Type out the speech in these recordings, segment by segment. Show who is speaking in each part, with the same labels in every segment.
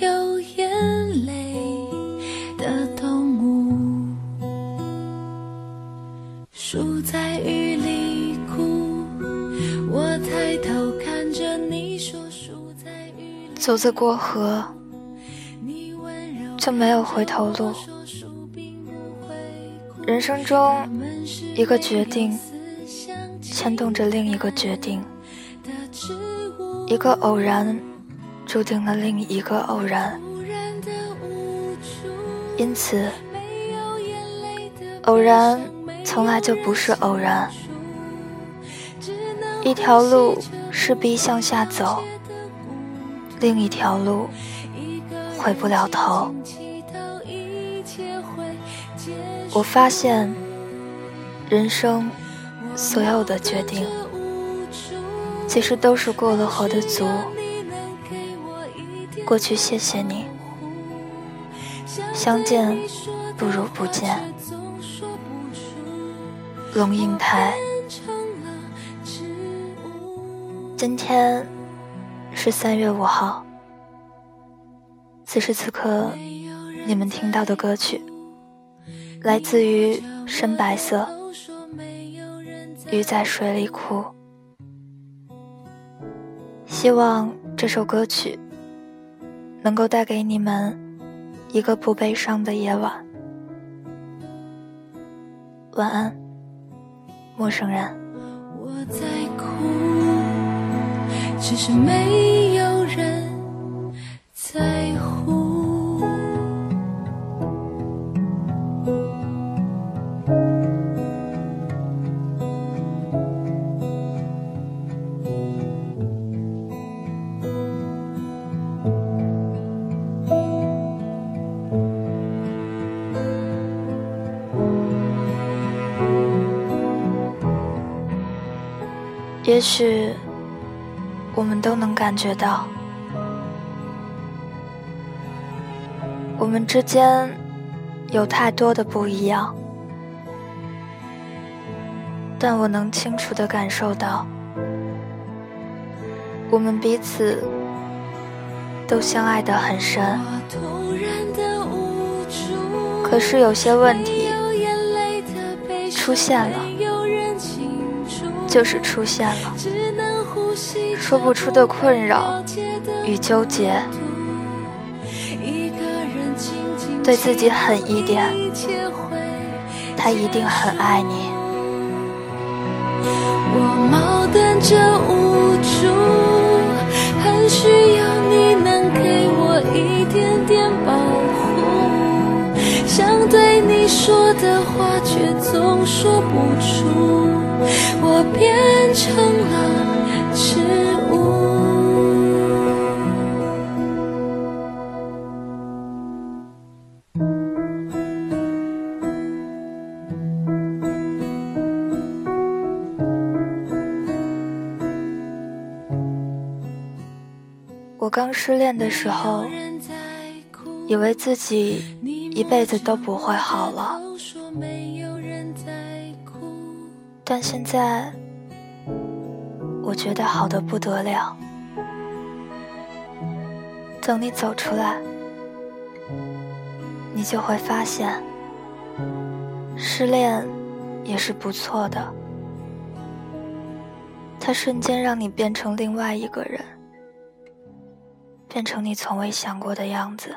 Speaker 1: 有眼泪的动物，树在雨里哭。我抬头看着你说树在雨里。走着过河，就没有回头路。人生中，一个决定牵动着另一个决定。一个偶然，注定了另一个偶然，因此，偶然从来就不是偶然。一条路势必向下走，另一条路回不了头。我发现，人生所有的决定。其实都是过了河的族。过去谢谢你，相见不如不见。龙应台，今天是三月五号。此时此刻，你们听到的歌曲，来自于深白色。鱼在水里哭。希望这首歌曲能够带给你们一个不悲伤的夜晚。晚安，陌生人。我在哭，只是没有人在乎。也许我们都能感觉到，我们之间有太多的不一样，但我能清楚的感受到，我们彼此都相爱的很深。可是有些问题出现了。就是出现了，说不出的困扰与纠结。对自己狠一点，他一定很爱你。我矛盾着无助，很需要你能给我一点点保护，想对你说的话，却总说不出。我变成了植物。
Speaker 2: 我刚失恋的时候，以为自己一辈子都不会好了，但现在我觉得好的不得了。等你走出来，你就会发现，失恋也是不错的。它瞬间让你变成另外一个人，变成你从未想过的样子。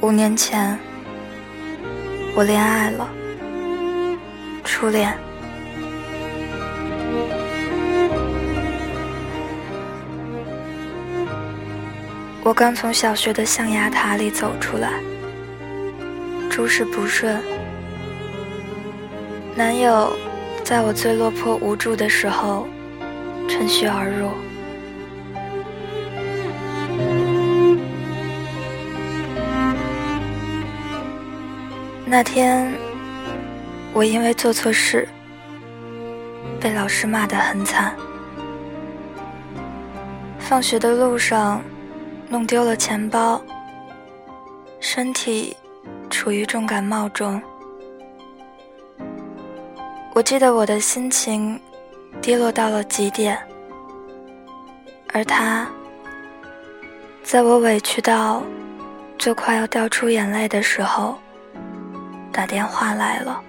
Speaker 2: 五年前，我恋爱了，初恋。我刚从小学的象牙塔里走出来，诸事不顺，男友在我最落魄无助的时候趁虚而入。那天，我因为做错事，被老师骂得很惨。放学的路上，弄丢了钱包，身体处于重感冒中。我记得我的心情低落到了极点，而他，在我委屈到就快要掉出眼泪的时候。打电话来了。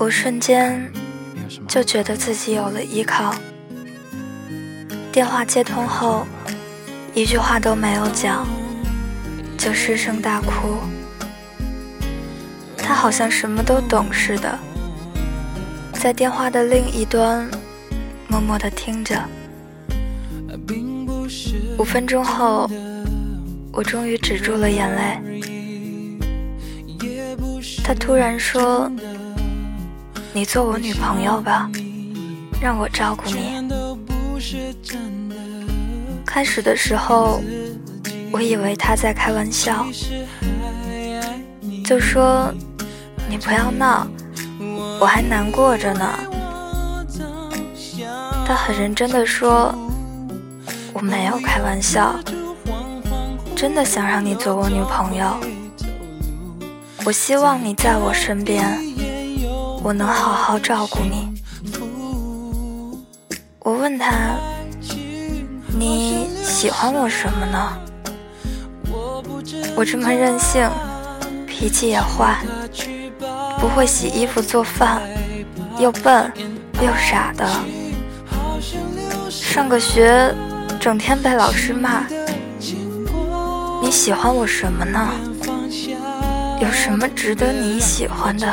Speaker 2: 我瞬间就觉得自己有了依靠。电话接通后，一句话都没有讲。就失声大哭，他好像什么都懂似的，在电话的另一端默默的听着。五分钟后，我终于止住了眼泪。他突然说：“你做我女朋友吧，让我照顾你。”开始的时候。我以为他在开玩笑，就说：“你不要闹，我还难过着呢。”他很认真的说：“我没有开玩笑，真的想让你做我女朋友。我希望你在我身边，我能好好照顾你。”我问他：“你喜欢我什么呢？”我这么任性，脾气也坏，不会洗衣服做饭，又笨又傻的。上个学，整天被老师骂。你喜欢我什么呢？有什么值得你喜欢的？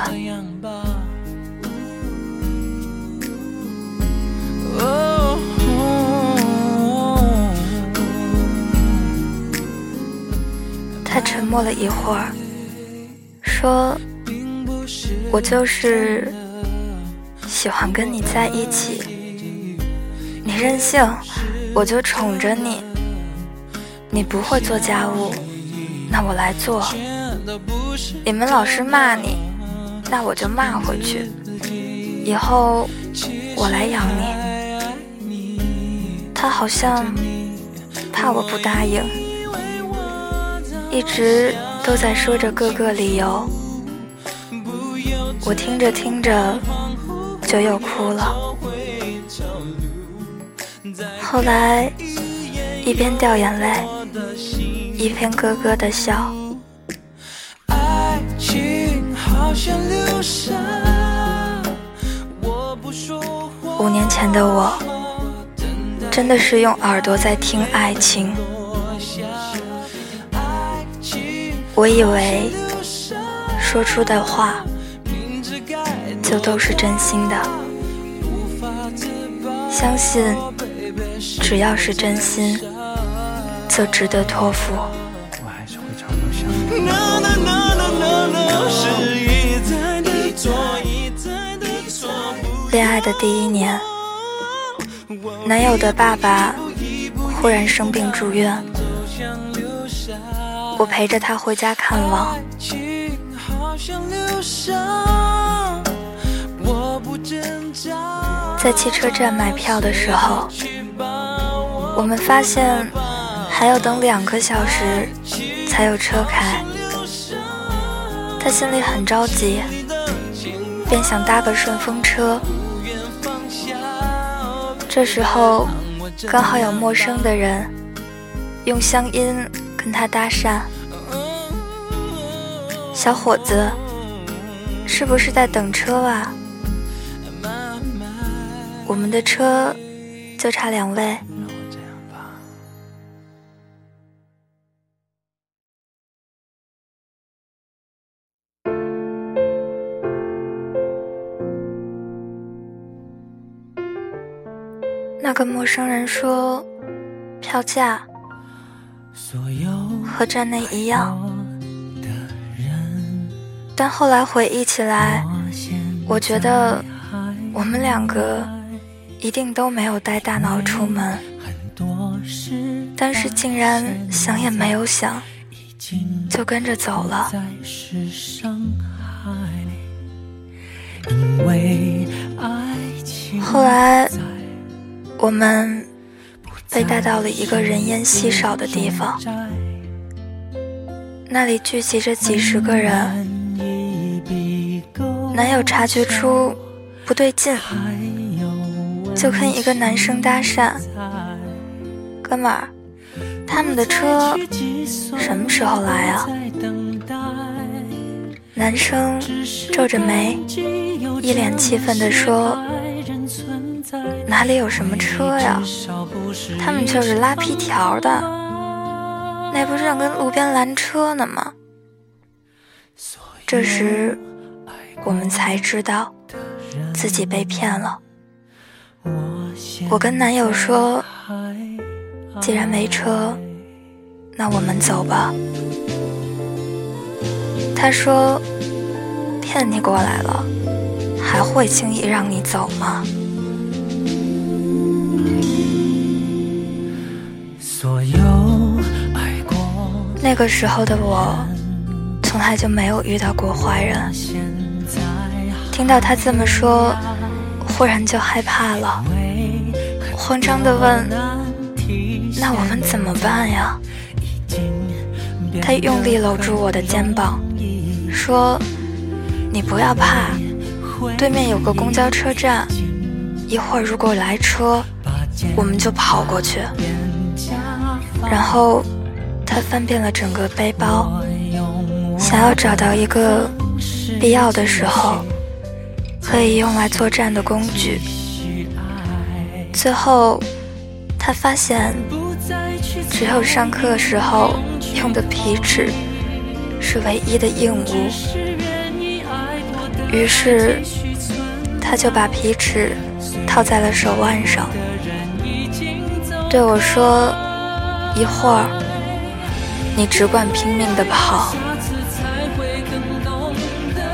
Speaker 2: 他沉默了一会儿，说：“我就是喜欢跟你在一起。你任性，我就宠着你。你不会做家务，那我来做。你们老师骂你，那我就骂回去。以后我来养你。他好像怕我不答应，一直都在说着各个理由。我听着听着就又哭了。后来一边掉眼泪，一边咯咯的笑。五年前的我，真的是用耳朵在听爱情。我以为说出的话就都是真心的，相信只要是真心，就值得托付。恋爱的第一年，男友的爸爸忽然生病住院，我陪着他回家看望。在汽车站买票的时候，我们发现还要等两个小时才有车开，他心里很着急，便想搭个顺风车。这时候，刚好有陌生的人用乡音跟他搭讪：“小伙子，是不是在等车啊？我们的车就差两位。”那个陌生人说：“票价和站内一样。”但后来回忆起来，我觉得我们两个一定都没有带大脑出门，但是竟然想也没有想，就跟着走了。后来。我们被带到了一个人烟稀少的地方，那里聚集着几十个人。男友察觉出不对劲，就跟一个男生搭讪：“哥们儿，他们的车什么时候来啊？”男生皱着眉，一脸气愤地说。哪里有什么车呀？他们就是拉皮条的，那不正跟路边拦车呢吗？这时，我们才知道自己被骗了。我跟男友说：“既然没车，那我们走吧。”他说：“骗你过来了，还会轻易让你走吗？”那个时候的我，从来就没有遇到过坏人。听到他这么说，忽然就害怕了，慌张地问：“那我们怎么办呀？”他用力搂住我的肩膀，说：“你不要怕，对面有个公交车站，一会儿如果来车，我们就跑过去。”然后。他翻遍了整个背包，想要找到一个必要的时候可以用来作战的工具。最后，他发现只有上课时候用的皮尺是唯一的硬物，于是他就把皮尺套在了手腕上，对我说：“一会儿。”你只管拼命的跑，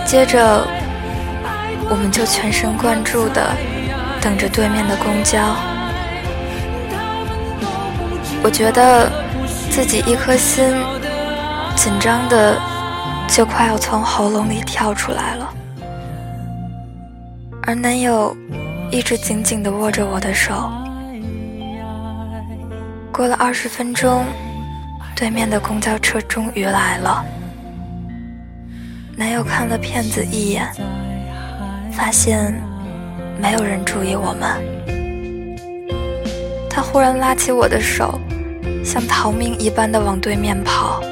Speaker 2: 接着我们就全神贯注的等着对面的公交。我觉得自己一颗心紧张的就快要从喉咙里跳出来了，而男友一直紧紧的握着我的手。过了二十分钟，对面的公交车终于来了。男友看了骗子一眼，发现没有人注意我们。他忽然拉起我的手，像逃命一般的往对面跑。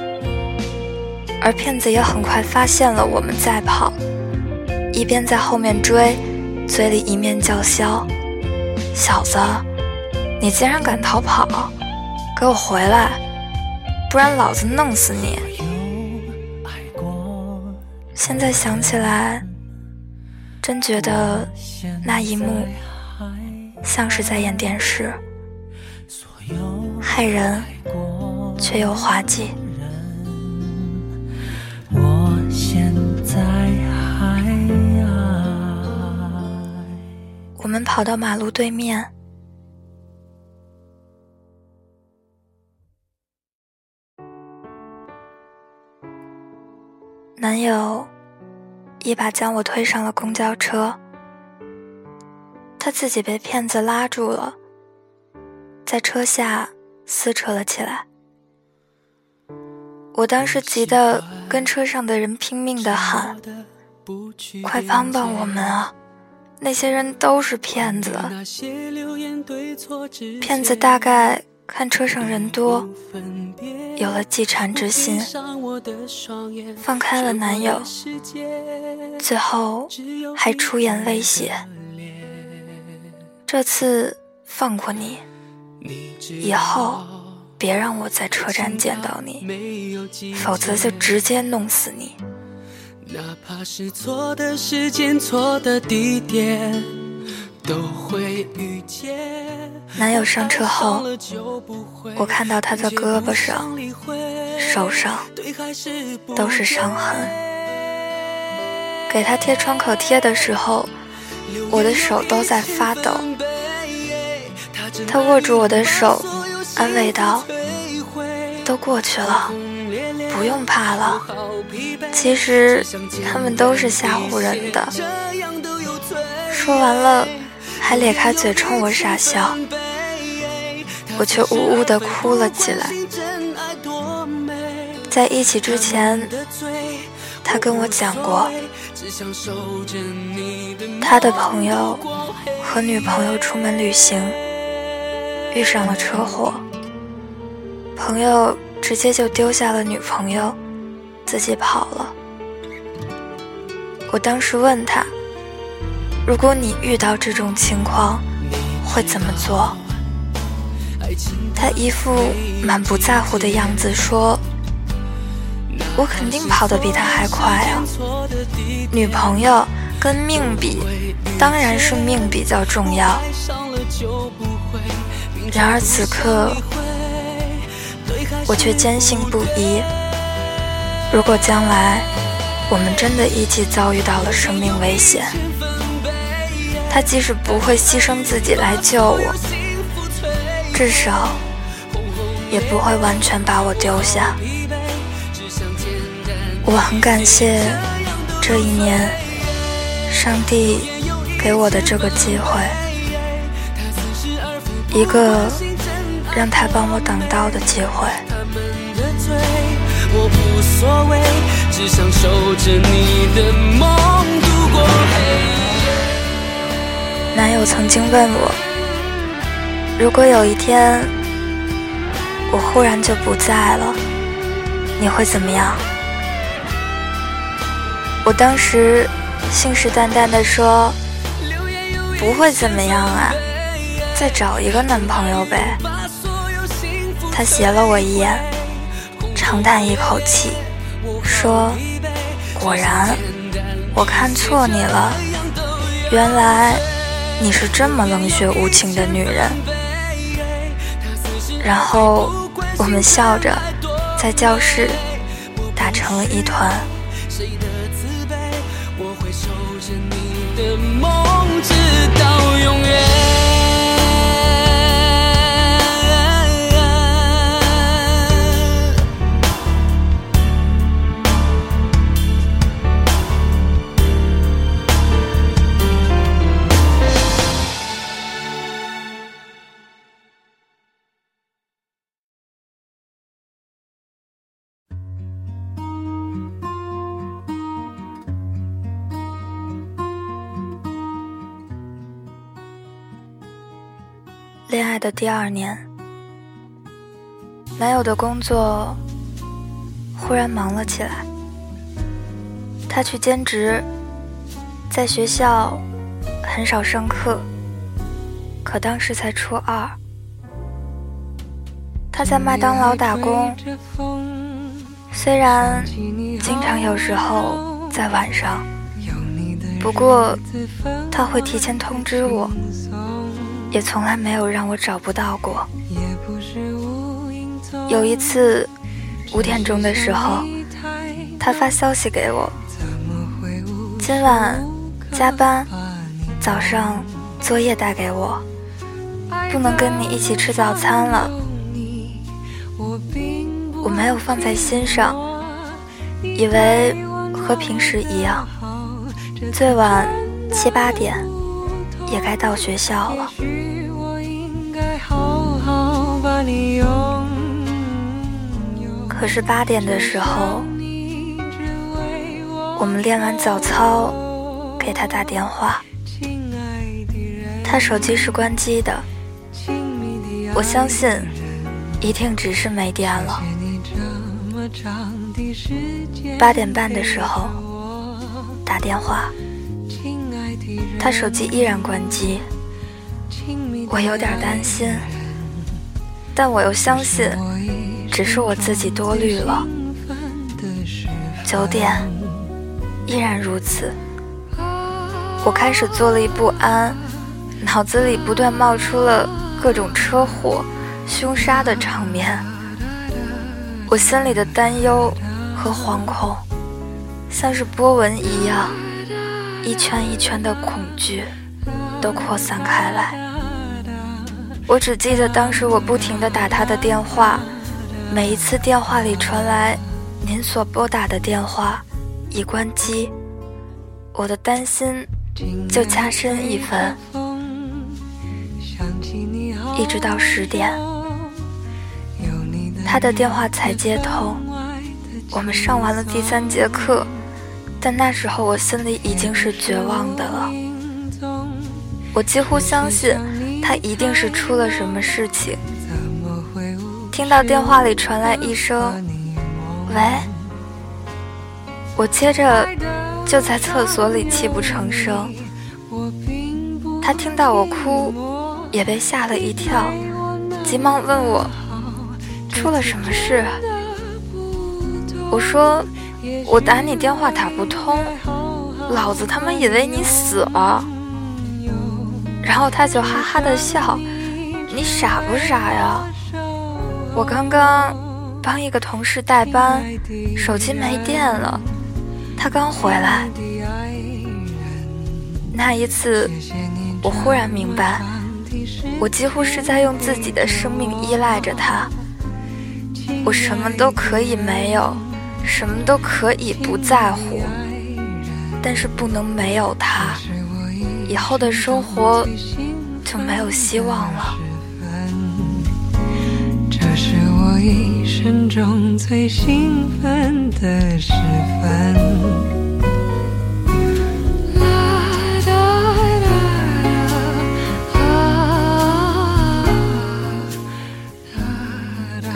Speaker 2: 而骗子也很快发现了我们在跑，一边在后面追，嘴里一面叫嚣：“小子，你竟然敢逃跑，给我回来，不然老子弄死你！”现在想起来，真觉得那一幕像是在演电视，害人却又滑稽。我们跑到马路对面，男友一把将我推上了公交车，他自己被骗子拉住了，在车下撕扯了起来。我当时急得跟车上的人拼命的喊：“快帮帮我们啊！那些人都是骗子！”骗子大概看车上人多，有了忌缠之心，放开了男友，最后还出言威胁：“这次放过你，以后……”别让我在车站见到你，否则就直接弄死你。哪怕是错的时间、错的地点，男友上车后，我看到他的胳膊上、手上都是伤痕。给他贴创可贴的时候，我的手都在发抖。他握住我的手。安慰道：“都过去了，不用怕了。其实他们都是吓唬人的。”说完了，还咧开嘴冲我傻笑，我却呜呜的哭了起来。在一起之前，他跟我讲过，他的朋友和女朋友出门旅行，遇上了车祸。朋友直接就丢下了女朋友，自己跑了。我当时问他：“如果你遇到这种情况，会怎么做？”他一副满不在乎的样子说：“我肯定跑得比他还快啊！女朋友跟命比，当然是命比较重要。”然而此刻。我却坚信不疑，如果将来我们真的一起遭遇到了生命危险，他即使不会牺牲自己来救我，至少也不会完全把我丢下。我很感谢这一年上帝给我的这个机会，一个。让他帮我挡刀的机会。男友曾经问我，如果有一天我忽然就不在了，你会怎么样？我当时信誓旦旦地说，不会怎么样啊，再找一个男朋友呗。他斜了我一眼，长叹一口气，说：“果然，我看错你了。原来你是这么冷血无情的女人。然后我们笑着在教室打成了一团。我会你的梦，直到永远。的第二年，男友的工作忽然忙了起来，他去兼职，在学校很少上课，可当时才初二。他在麦当劳打工，虽然经常有时候在晚上，不过他会提前通知我，也从来没有让我找不到过。有一次五点钟的时候，他发消息给我，今晚加班，早上作业带给我，不能跟你一起吃早餐了。我没有放在心上，以为和平时一样，最晚七八点也该到学校了。可是八点的时候，我们练完早操，给他打电话，他手机是关机的，我相信。一定只是没电了。八点半的时候打电话，他手机依然关机，我有点担心，但我又相信只是我自己多虑了。九点依然如此，我开始坐立不安，脑子里不断冒出了各种车祸。凶杀的场面，我心里的担忧和惶恐，像是波纹一样，一圈一圈的恐惧都扩散开来。我只记得当时我不停地打他的电话，每一次电话里传来“您所拨打的电话已关机”，我的担心就加深一分，一直到十点。他的电话才接通，我们上完了第三节课，但那时候我心里已经是绝望的了。我几乎相信他一定是出了什么事情。听到电话里传来一声“喂”，我接着就在厕所里泣不成声。他听到我哭，也被吓了一跳，急忙问我。出了什么事？我说，我打你电话打不通，老子他妈以为你死了。然后他就哈哈的笑，你傻不傻呀？我刚刚帮一个同事代班，手机没电了，他刚回来。那一次，我忽然明白，我几乎是在用自己的生命依赖着他。我什么都可以没有，什么都可以不在乎，但是不能没有他，以后的生活就没有希望了。这是我一生中最兴奋的时分。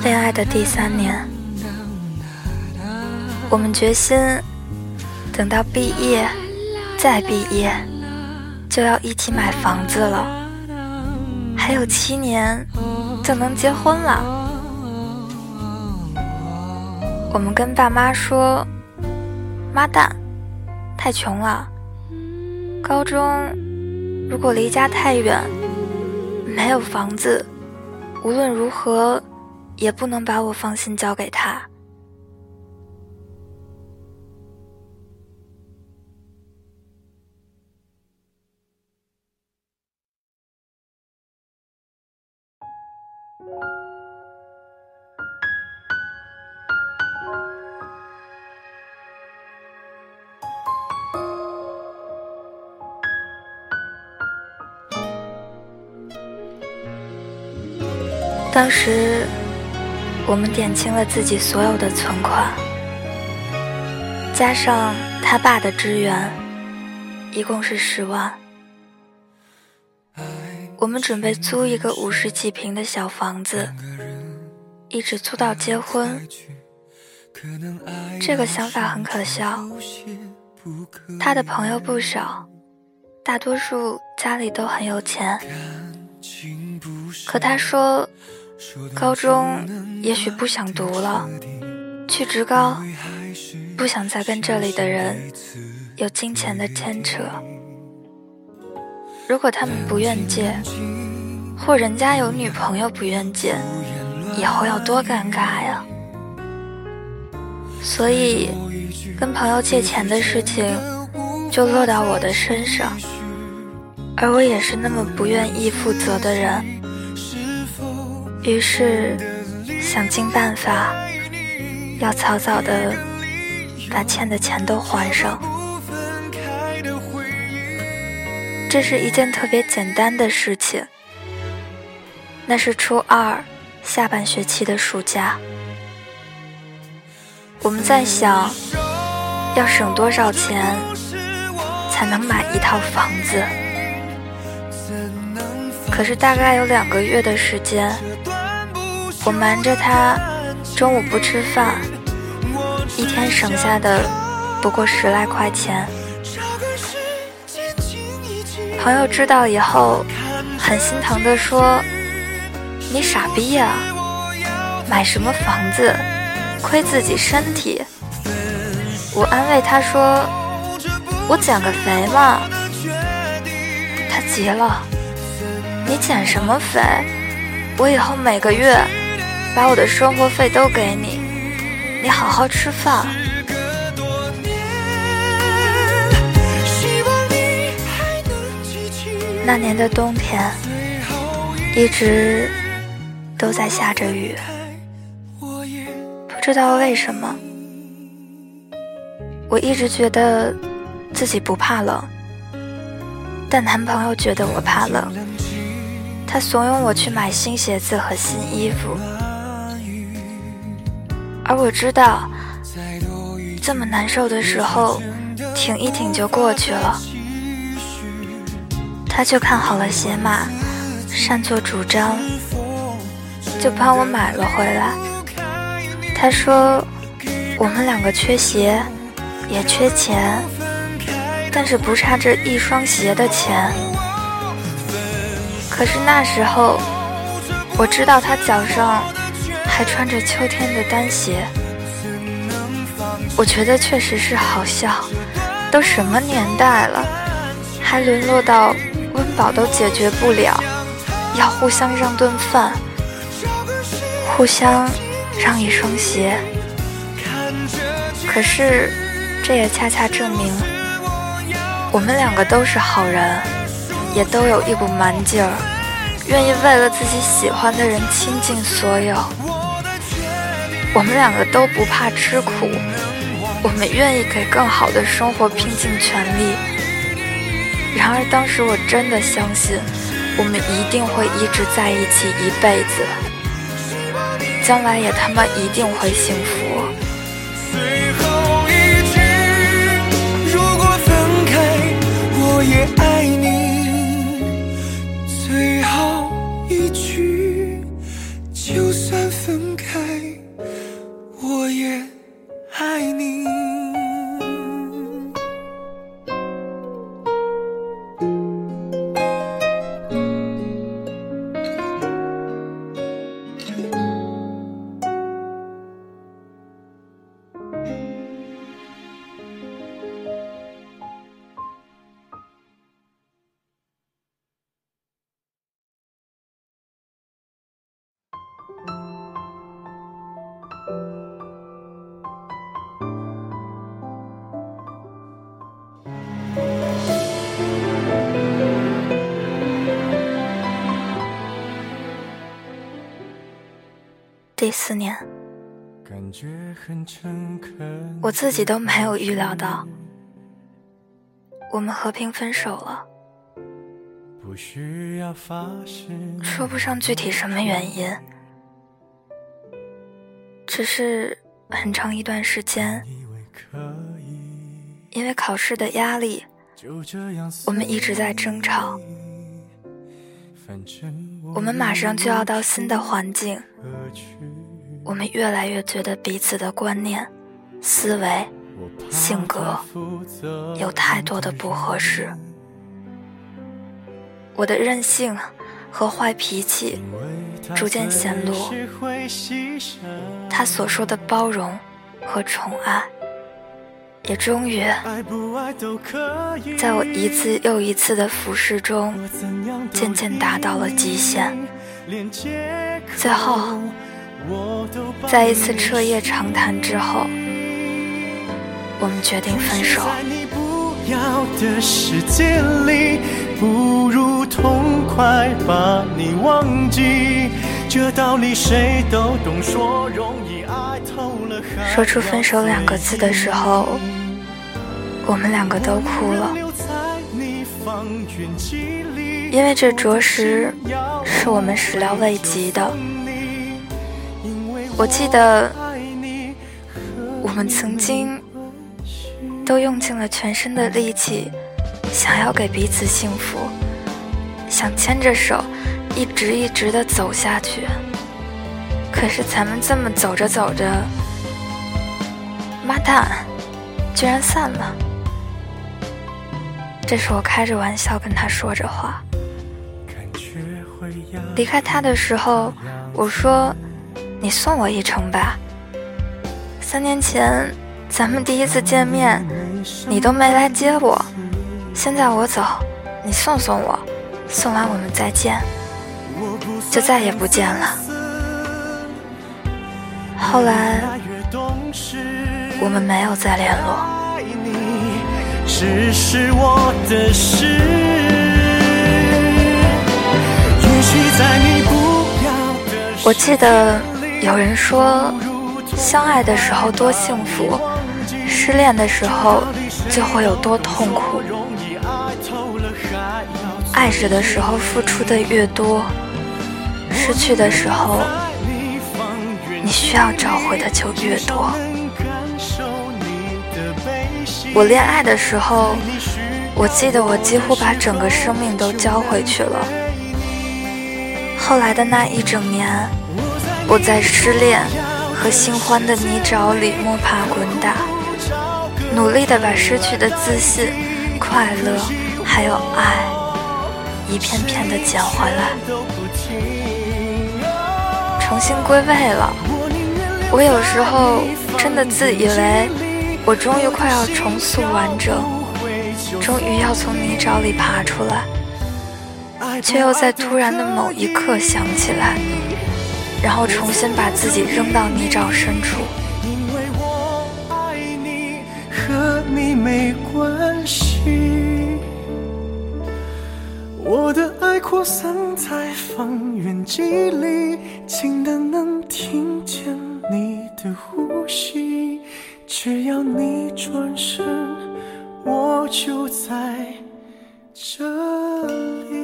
Speaker 2: 恋爱的第三年，我们决心等到毕业再毕业，就要一起买房子了。还有七年就能结婚了。我们跟爸妈说：“妈蛋，太穷了。高中如果离家太远，没有房子，无论如何。”也不能把我放心交给他。当时。我们点清了自己所有的存款，加上他爸的支援，一共是十万。我们准备租一个五十几平的小房子，一直租到结婚。这个想法很可笑。他的朋友不少，大多数家里都很有钱。可他说，高中也许不想读了，去职高，不想再跟这里的人有金钱的牵扯。如果他们不愿借，或人家有女朋友不愿借，以后要多尴尬呀！所以，跟朋友借钱的事情就落到我的身上，而我也是那么不愿意负责的人，于是想尽办法，要早早的把欠的钱都还上。这是一件特别简单的事情，那是初二下半学期的暑假。我们在想，要省多少钱才能买一套房子？可是大概有两个月的时间，我瞒着他，中午不吃饭，一天省下的不过十来块钱。朋友知道以后，很心疼的说：“你傻逼呀，买什么房子？”亏自己身体，我安慰他说：“我减个肥嘛。”他急了：“你减什么肥？我以后每个月把我的生活费都给你，你好好吃饭。”那年的冬天，一直都在下着雨。不知道为什么？我一直觉得自己不怕冷，但男朋友觉得我怕冷。他怂恿我去买新鞋子和新衣服，而我知道，这么难受的时候，挺一挺就过去了。他就看好了鞋码，擅作主张，就帮我买了回来。他说：“我们两个缺鞋，也缺钱，但是不差这一双鞋的钱。可是那时候，我知道他脚上还穿着秋天的单鞋。我觉得确实是好笑，都什么年代了，还沦落到温饱都解决不了，要互相让顿饭，互相。”让一双鞋，可是这也恰恰证明，我们两个都是好人，也都有一股蛮劲儿，愿意为了自己喜欢的人倾尽所有。我们两个都不怕吃苦，我们愿意给更好的生活拼尽全力。然而当时我真的相信，我们一定会一直在一起一辈子。将来也他妈一定会幸福。最后一句，如果分开，我也爱第四年，我自己都没有预料到，我们和平分手了。说不上具体什么原因，只是很长一段时间，因为考试的压力，我们一直在争吵。我们马上就要到新的环境，我们越来越觉得彼此的观念、思维、性格有太多的不合适。我的任性和坏脾气逐渐显露，他所说的包容和宠爱。也终于，在我一次又一次的俯视中，渐渐达到了极限。最后，在一次彻夜长谈之后，我们决定分手。说说出分手两个字的时候，我们两个都哭了，因为这着实是我们始料未及的。我记得，我们曾经都用尽了全身的力气，想要给彼此幸福，想牵着手，一直一直的走下去。可是咱们这么走着走着，妈蛋，居然散了。这是我开着玩笑跟他说着话。离开他的时候，我说：“你送我一程吧。”三年前咱们第一次见面，你都没来接我。现在我走，你送送我，送完我们再见，就再也不见了。后来，我们没有再联络。我记得有人说，相爱的时候多幸福，失恋的时候就会有多痛苦。爱着的时候付出的越多，失去的时候。你需要找回的就越多。我恋爱的时候，我记得我几乎把整个生命都交回去了。后来的那一整年，我在失恋和新欢的泥沼里摸爬滚打，努力的把失去的自信、快乐还有爱，一片片的捡回来，重新归位了。我有时候真的自以为，我终于快要重塑完整，终于要从泥沼里爬出来，却又在突然的某一刻想起来，然后重新把自己扔到泥沼深处。因为我爱你，和你没关系，我的爱扩散在方圆几里，近的能听见。你的呼吸，只要你转身，我就在这里。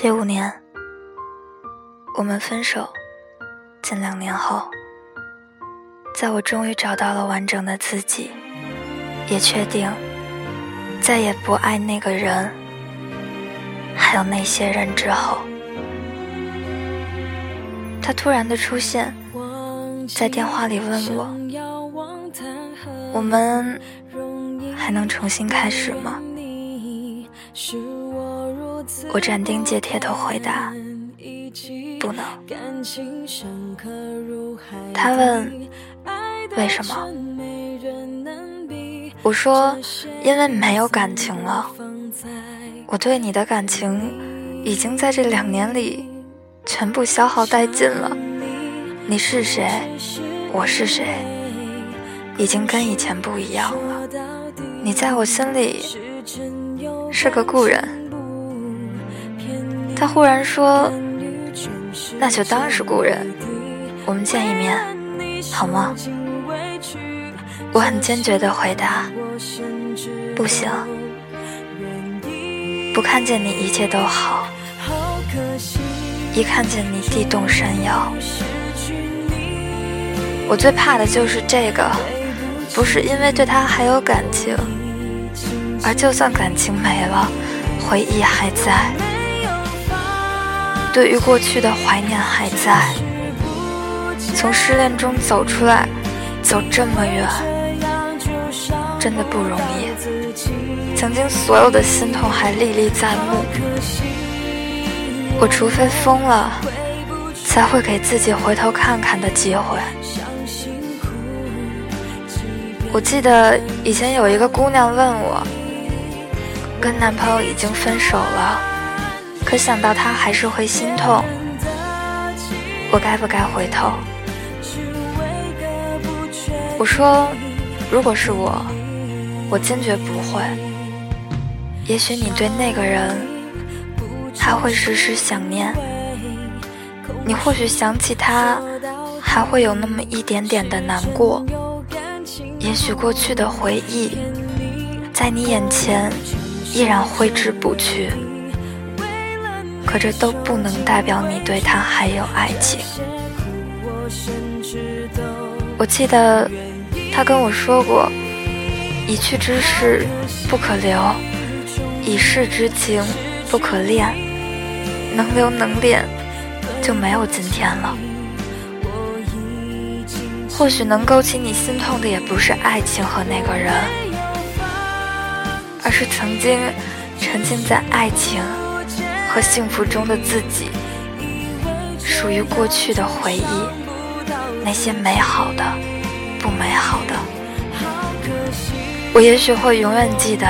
Speaker 2: 这五年，我们分手。近两年后，在我终于找到了完整的自己，也确定再也不爱那个人，还有那些人之后，他突然的出现，在电话里问我：“我们还能重新开始吗？”我斩钉截铁的回答：“不能。”他问：“为什么？”我说：“因为没有感情了。我对你的感情已经在这两年里全部消耗殆尽了。你是谁？我是谁？已经跟以前不一样了。你在我心里是个故人。”他忽然说：“那就当是故人，我们见一面，好吗？”我很坚决地回答：“不行，不看见你一切都好，一看见你地动山摇。我最怕的就是这个，不是因为对他还有感情，而就算感情没了，回忆还在，对于过去的怀念还在。从失恋中走出来，走这么远，真的不容易。曾经所有的心痛还历历在目，我除非疯了，才会给自己回头看看的机会。我记得以前有一个姑娘问我，跟男朋友已经分手了，可想到他还是会心痛，我该不该回头？我说，如果是我，我坚决不会。也许你对那个人还会时时想念，你或许想起他还会有那么一点点的难过，也许过去的回忆在你眼前依然挥之不去，可这都不能代表你对他还有爱情。我记得他跟我说过，一去之事不可留。已逝之情不可恋，能留能恋，就没有今天了。或许能勾起你心痛的，也不是爱情和那个人，而是曾经沉浸在爱情和幸福中的自己，属于过去的回忆，那些美好的，不美好的，我也许会永远记得。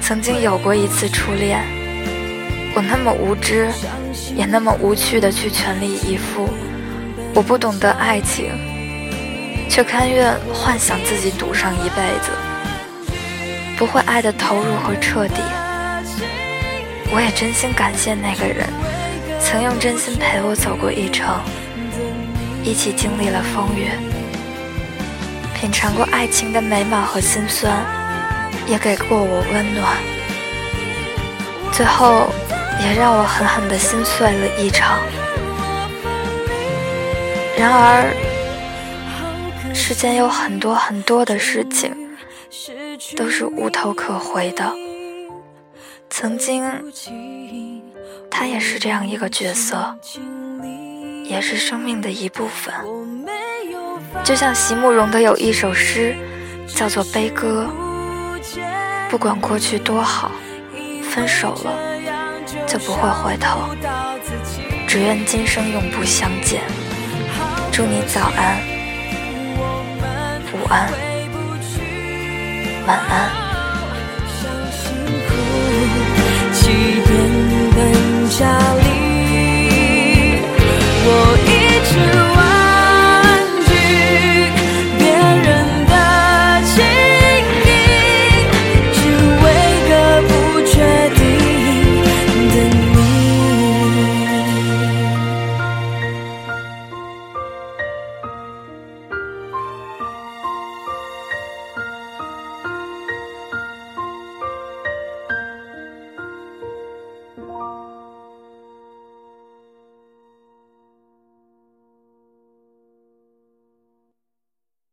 Speaker 2: 曾经有过一次初恋，我那么无知，也那么无趣的去全力以赴。我不懂得爱情，却甘愿幻想自己赌上一辈子，不会爱的投入和彻底。我也真心感谢那个人，曾用真心陪我走过一程，一起经历了风雨，品尝过爱情的美满和心酸。也给过我温暖，最后也让我狠狠的心碎了一场。然而，世间有很多很多的事情都是无头可回的。曾经，他也是这样一个角色，也是生命的一部分。就像席慕容的有一首诗，叫做《悲歌》。不管过去多好，分手了就不会回头，只愿今生永不相见。祝你早安、午安、晚安。下里，我。